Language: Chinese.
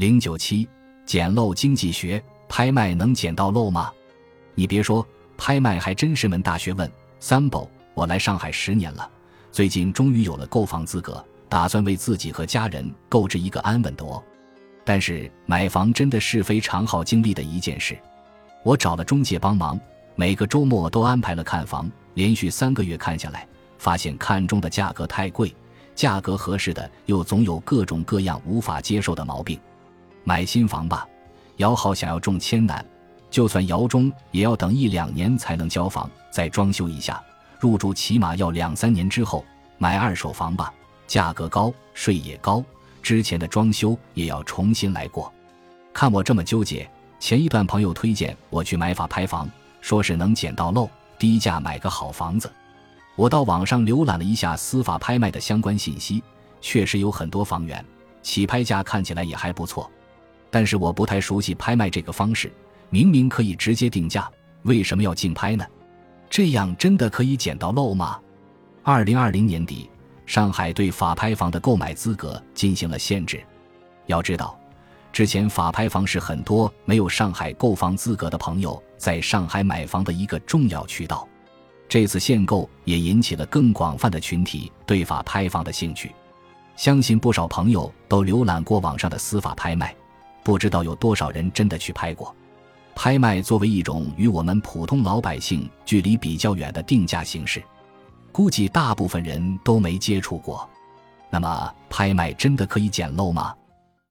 零九七，捡漏经济学，拍卖能捡到漏吗？你别说，拍卖还真是门大学问。三宝我来上海十年了，最近终于有了购房资格，打算为自己和家人购置一个安稳的窝。但是买房真的是非常耗精力的一件事。我找了中介帮忙，每个周末都安排了看房，连续三个月看下来，发现看中的价格太贵，价格合适的又总有各种各样无法接受的毛病。买新房吧，摇号想要中千难，就算摇中也要等一两年才能交房，再装修一下，入住起码要两三年之后。买二手房吧，价格高，税也高，之前的装修也要重新来过。看我这么纠结，前一段朋友推荐我去买法拍房，说是能捡到漏，低价买个好房子。我到网上浏览了一下司法拍卖的相关信息，确实有很多房源，起拍价看起来也还不错。但是我不太熟悉拍卖这个方式，明明可以直接定价，为什么要竞拍呢？这样真的可以捡到漏吗？二零二零年底，上海对法拍房的购买资格进行了限制。要知道，之前法拍房是很多没有上海购房资格的朋友在上海买房的一个重要渠道。这次限购也引起了更广泛的群体对法拍房的兴趣。相信不少朋友都浏览过网上的司法拍卖。不知道有多少人真的去拍过。拍卖作为一种与我们普通老百姓距离比较远的定价形式，估计大部分人都没接触过。那么，拍卖真的可以捡漏吗？